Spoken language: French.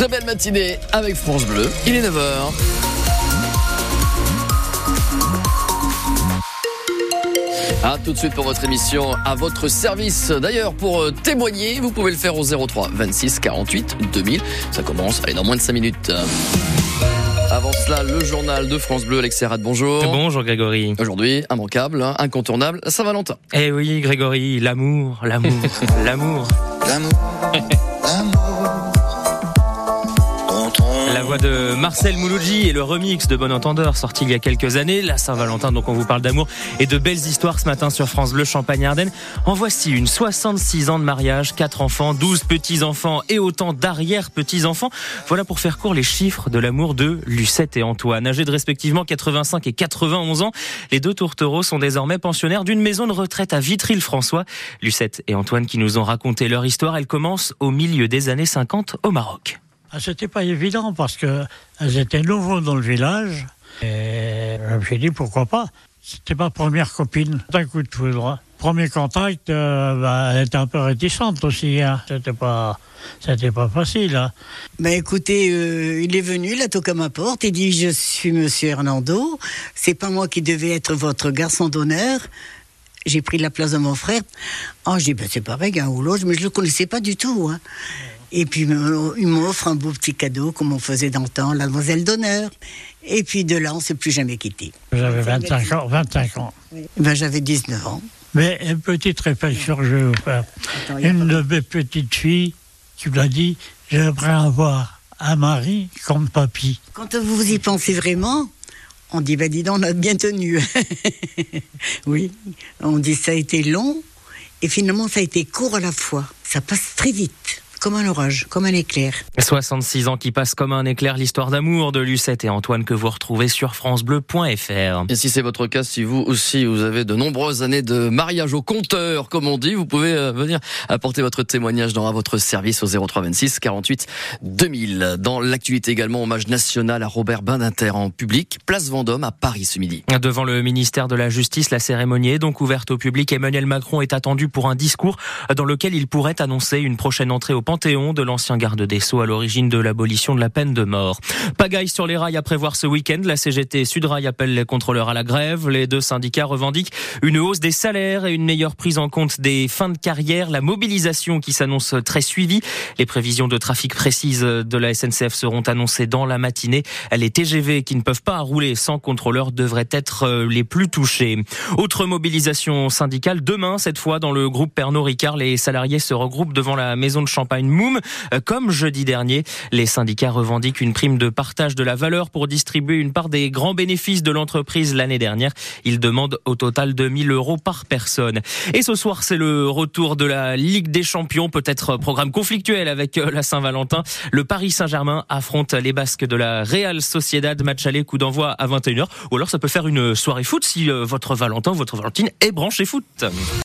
Très belle matinée avec France Bleu. Il est 9h. A tout de suite pour votre émission à votre service. D'ailleurs, pour euh, témoigner, vous pouvez le faire au 03 26 48 2000. Ça commence, allez, dans moins de 5 minutes. Avant cela, le journal de France Bleu, Alex Serrat, bonjour. Bonjour Grégory. Aujourd'hui, immanquable, hein, incontournable, Saint-Valentin. Eh oui, Grégory, l'amour, l'amour, l'amour. L'amour, l'amour. La voix de Marcel Mouloudji et le remix de Bon Entendeur sorti il y a quelques années, la Saint-Valentin, donc on vous parle d'amour et de belles histoires ce matin sur France Bleu Champagne-Ardenne. En voici une 66 ans de mariage, 4 enfants, 12 petits-enfants et autant d'arrière-petits-enfants. Voilà pour faire court les chiffres de l'amour de Lucette et Antoine. Âgés de respectivement 85 et 91 ans, les deux tourtereaux sont désormais pensionnaires d'une maison de retraite à Vitry-le-François. Lucette et Antoine qui nous ont raconté leur histoire, elle commence au milieu des années 50 au Maroc. Ah, C'était pas évident parce que elles étaient nouveaux dans le village. Et je me suis dit pourquoi pas? C'était ma première copine. D'un coup de foudre. Premier contact, euh, bah, elle était un peu réticente aussi. Hein. C'était pas, c'était pas facile. Hein. Ben écoutez, euh, il est venu, il a toqué à ma porte, il dit je suis Monsieur Hernando, c'est pas moi qui devais être votre garçon d'honneur. J'ai pris la place de mon frère. Oh, j'ai dit ben c'est pareil, un ou l'autre, mais je le connaissais pas du tout. Hein. Et puis euh, il m'offre un beau petit cadeau comme on faisait dans le temps, la demoiselle d'honneur. Et puis de là, on s'est plus jamais quitté. J'avais 25 ans. 25 ans. Ben j'avais 19 ans. Mais une petite réflexion je vais vous faire. Attends, Une de mes petites filles qui m'a dit j'aimerais avoir un mari comme papy. Quand vous y pensez vraiment, on dit, ben dis donc, on a bien tenu. oui, on dit ça a été long et finalement ça a été court à la fois. Ça passe très vite, comme un orage, comme un éclair. 66 ans qui passent comme un éclair, l'histoire d'amour de Lucette et Antoine que vous retrouvez sur francebleu.fr. Et si c'est votre cas, si vous aussi vous avez de nombreuses années de mariage au compteur, comme on dit, vous pouvez euh, venir apporter votre témoignage dans à votre service au 03 26 48 2000. Dans l'actualité également, hommage national à Robert Badinter en public, place Vendôme à Paris ce midi. Devant le ministère de la Justice, la cérémonie est donc ouverte au public. Emmanuel Macron est attendu pour un discours dans lequel il pourrait annoncer une prochaine entrée au Panthéon de l'ancien garde des Sceaux à l'origine de l'abolition de la peine de mort. Pagaille sur les rails à prévoir ce week-end. La CGT Sudrail appelle les contrôleurs à la grève. Les deux syndicats revendiquent une hausse des salaires et une meilleure prise en compte des fins de carrière. La mobilisation qui s'annonce très suivie. Les prévisions de trafic précises de la SNCF seront annoncées dans la matinée. Les TGV qui ne peuvent pas rouler sans contrôleur devraient être euh, les plus touchés. Autre mobilisation syndicale demain, cette fois dans le groupe Pernod Ricard, les salariés se regroupent devant la maison de champagne Moum. Euh, Comme jeudi dernier, les syndicats revendiquent une prime de partage de la valeur pour distribuer une part des grands bénéfices de l'entreprise l'année dernière. Ils demandent au total 2000 euros par personne. Et ce soir, c'est le retour de la Ligue des Champions, peut-être programme conflictuel avec euh, la Saint-Valentin. Le Paris Saint-Germain affronte les Basques de la Real Sociedad, match aller, coup d'envoi à 21h. Ou alors ça peut faire une soirée foot si euh, votre Valentin, votre Valentine est branché foot.